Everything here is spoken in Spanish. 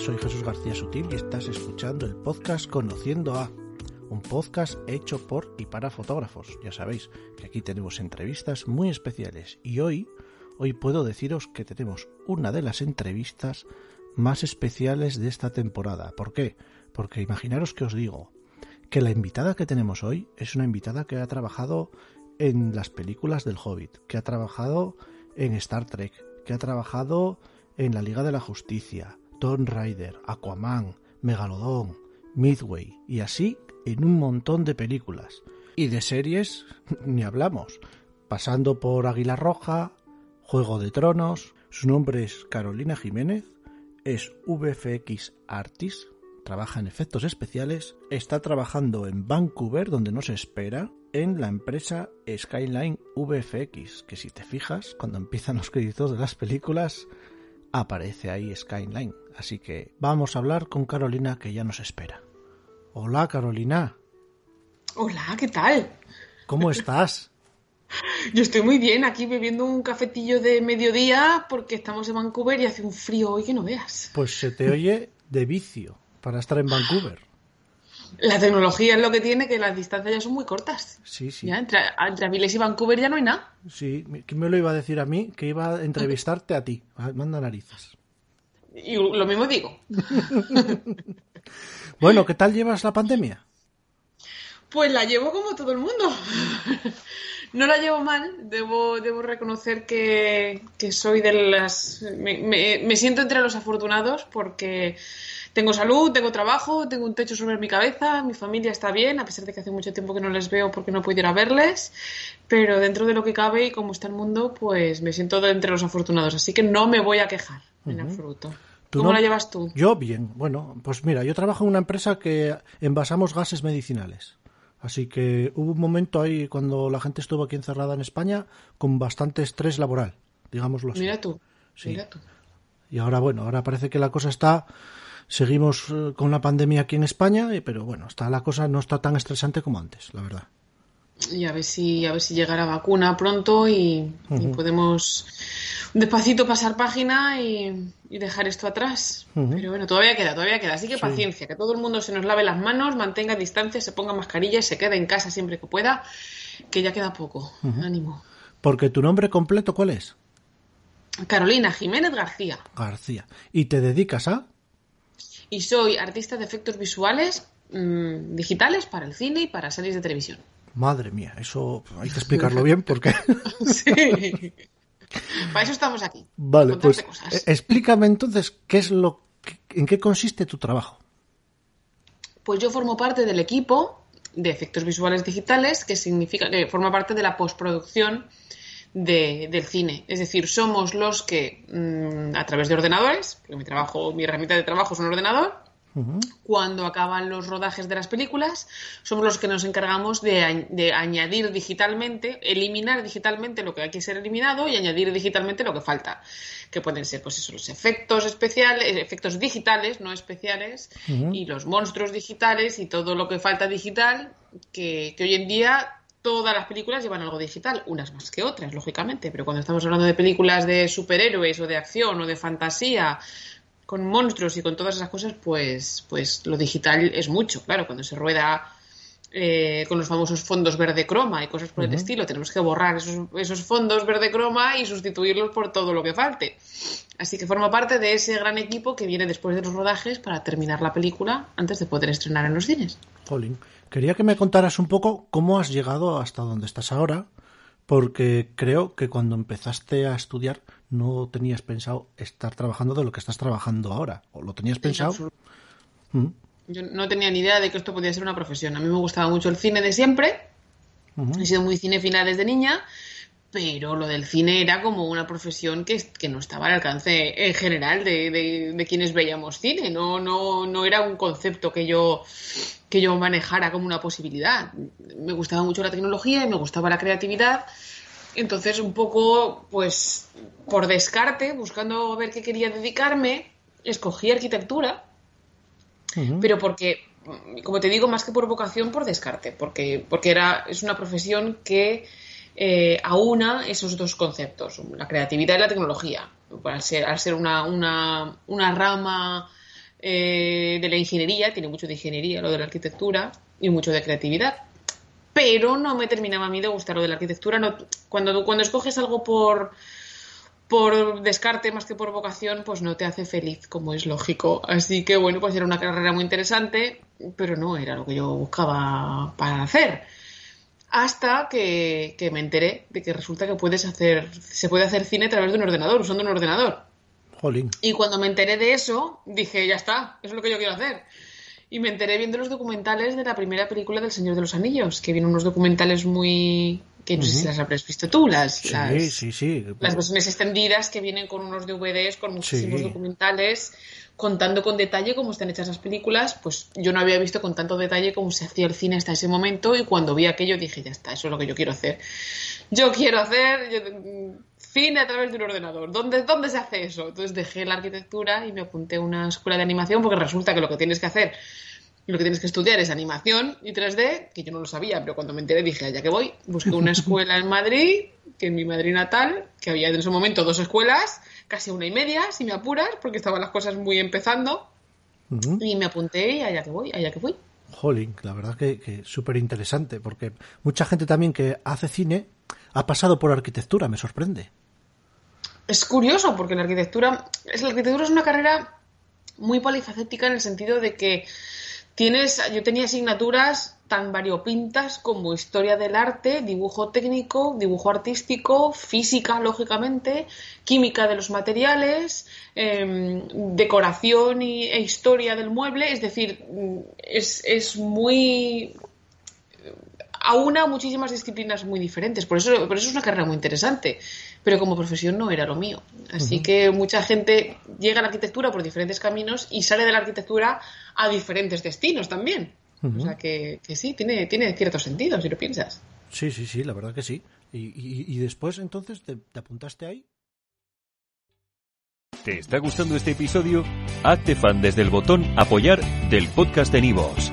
Soy Jesús García Sutil y estás escuchando el podcast Conociendo a, un podcast hecho por y para fotógrafos. Ya sabéis que aquí tenemos entrevistas muy especiales y hoy, hoy puedo deciros que tenemos una de las entrevistas más especiales de esta temporada. ¿Por qué? Porque imaginaros que os digo que la invitada que tenemos hoy es una invitada que ha trabajado en las películas del Hobbit, que ha trabajado en Star Trek, que ha trabajado en la Liga de la Justicia, Tomb Raider, Aquaman, Megalodon, Midway y así en un montón de películas. Y de series ni hablamos, pasando por Águila Roja, Juego de Tronos, su nombre es Carolina Jiménez, es VFX Artist, trabaja en efectos especiales, está trabajando en Vancouver, donde no se espera, en la empresa Skyline VFX, que si te fijas, cuando empiezan los créditos de las películas, aparece ahí Skyline. Así que vamos a hablar con Carolina, que ya nos espera. Hola, Carolina. Hola, ¿qué tal? ¿Cómo estás? Yo estoy muy bien, aquí bebiendo un cafetillo de mediodía porque estamos en Vancouver y hace un frío hoy que no veas. Pues se te oye de vicio para estar en Vancouver. La tecnología es lo que tiene, que las distancias ya son muy cortas. Sí, sí. Ya, entre, entre Avilés y Vancouver ya no hay nada. Sí, ¿quién me lo iba a decir a mí? Que iba a entrevistarte a ti. Ah, Manda narices. Y lo mismo digo. Bueno, ¿qué tal llevas la pandemia? Pues la llevo como todo el mundo. No la llevo mal, debo, debo reconocer que, que soy de las... Me, me- me siento entre los afortunados porque tengo salud, tengo trabajo, tengo un techo sobre mi cabeza, mi familia está bien, a pesar de que hace mucho tiempo que no les veo porque no puedo ir a verles, pero dentro de lo que cabe y como está el mundo, pues me siento de entre los afortunados, así que no me voy a quejar en absoluto. ¿Tú ¿Cómo no? la llevas tú? Yo bien. Bueno, pues mira, yo trabajo en una empresa que envasamos gases medicinales. Así que hubo un momento ahí cuando la gente estuvo aquí encerrada en España con bastante estrés laboral, digámoslo así. Mira tú, Sí. mira tú. Y ahora, bueno, ahora parece que la cosa está. Seguimos eh, con la pandemia aquí en España, pero bueno, está la cosa no está tan estresante como antes, la verdad. Y a ver si a ver si llega la vacuna pronto y, y podemos despacito pasar página y, y dejar esto atrás. Pero bueno, todavía queda, todavía queda. Así que paciencia, que todo el mundo se nos lave las manos, mantenga distancia, se ponga mascarilla y se quede en casa siempre que pueda, que ya queda poco. Ánimo. Porque tu nombre completo, ¿cuál es? Carolina Jiménez García. García. ¿Y te dedicas a? Y soy artista de efectos visuales mm, digitales para el cine y para series de televisión. Madre mía, eso hay que explicarlo bien porque. Sí. Para eso estamos aquí. Vale, pues cosas. eh, explícame entonces qué es lo, en qué consiste tu trabajo. Pues yo formo parte del equipo de efectos visuales digitales, que significa que forma parte de la postproducción de- del cine. Es decir, somos los que, mm, a través de ordenadores, porque mi trabajo, mi herramienta de trabajo es un ordenador, cuando acaban los rodajes de las películas, somos los que nos encargamos de, añ- de añadir digitalmente, eliminar digitalmente lo que hay que ser eliminado y añadir digitalmente lo que falta. Que pueden ser, pues eso, los efectos especiales, efectos digitales, no especiales, y los monstruos digitales y todo lo que falta digital, que, que hoy en día todas las películas llevan algo digital, unas más que otras, lógicamente, pero cuando estamos hablando de películas de superhéroes o de acción o de fantasía, con monstruos y con todas esas cosas, pues, pues lo digital es mucho. Claro, cuando se rueda eh, con los famosos fondos verde croma y cosas por el estilo, tenemos que borrar esos, esos fondos verde croma y sustituirlos por todo lo que falte. Así que forma parte de ese gran equipo que viene después de los rodajes para terminar la película antes de poder estrenar en los cines. Jolín. Quería que me contaras un poco cómo has llegado hasta donde estás ahora, porque creo que cuando empezaste a estudiar no tenías pensado estar trabajando de lo que estás trabajando ahora. ¿O lo tenías pensado? absoluto. Yo no tenía ni idea de que esto podía ser una profesión. A mí me gustaba mucho el cine de siempre. He sido muy cinéfila desde niña, pero lo del cine era como una profesión que, que no estaba al alcance en general de, de- de quienes veíamos cine. No, no, no era un concepto que yo, que yo manejara como una posibilidad. Me gustaba mucho la tecnología y me gustaba la creatividad. Entonces, un poco, pues, por descarte, buscando ver qué quería dedicarme, escogí arquitectura pero porque, como te digo, más que por vocación, por descarte, porque, porque era, es una profesión que eh, aúna esos dos conceptos, la creatividad y la tecnología. Al ser, al ser una, una, una rama eh, de la ingeniería, tiene mucho de ingeniería, lo de la arquitectura y mucho de creatividad. Pero no me terminaba a mí de gustar lo de la arquitectura. No, cuando, cuando escoges algo por, por descarte más que por vocación, pues no te hace feliz, como es lógico. Así que bueno, pues era una carrera muy interesante, pero no era lo que yo buscaba para hacer. Hasta que, que me enteré de que resulta que puedes hacer, se puede hacer cine a través de un ordenador, usando un ordenador. Jolín. Y cuando me enteré de eso, dije, ya está, eso es lo que yo quiero hacer. Y me enteré viendo los documentales de la primera película del Señor de los Anillos, que vienen unos documentales muy... que no sé si las habrás visto tú, las, Sí, las, sí, sí. las versiones extendidas que vienen con unos DVDs, con muchísimos documentales, contando con detalle cómo están hechas las películas. Pues yo no había visto con tanto detalle cómo se hacía el cine hasta ese momento y cuando vi aquello dije, ya está, eso es lo que yo quiero hacer. Yo quiero hacer yo- cine a través de un ordenador. ¿Dónde, ¿Dónde se hace eso? Entonces dejé la arquitectura y me apunté a una escuela de animación porque resulta que lo que tienes que hacer y lo que tienes que estudiar es animación y 3D, que yo no lo sabía, pero cuando me enteré dije, allá que voy, busqué una escuela en Madrid, que en mi Madrid natal, que había en ese momento dos escuelas, casi una y media, si me apuras, porque estaban las cosas muy empezando, y me apunté y allá que voy, allá que voy. Jolín, la verdad que, que súper interesante, porque mucha gente también que hace cine ha pasado por arquitectura, me sorprende. Es curioso, porque la arquitectura, es, la arquitectura es una carrera muy polifacética en el sentido de que tienes, yo tenía asignaturas tan variopintas como historia del arte, dibujo técnico, dibujo artístico, física, lógicamente, química de los materiales, em, decoración y, e historia del mueble, es decir, mm, es, es muy aúna muchísimas disciplinas muy diferentes. Por eso, por eso es una carrera muy interesante. Pero como profesión no era lo mío. Así que mucha gente llega a la arquitectura por diferentes caminos y sale de la arquitectura a diferentes destinos también. O sea que, que sí, tiene, tiene cierto sentido si lo piensas. Sí, sí, sí, la verdad que sí. Y, y- y después, entonces, ¿te, te apuntaste ahí? ¿Te está gustando este episodio? Hazte fan desde el botón Apoyar del podcast de Nivos.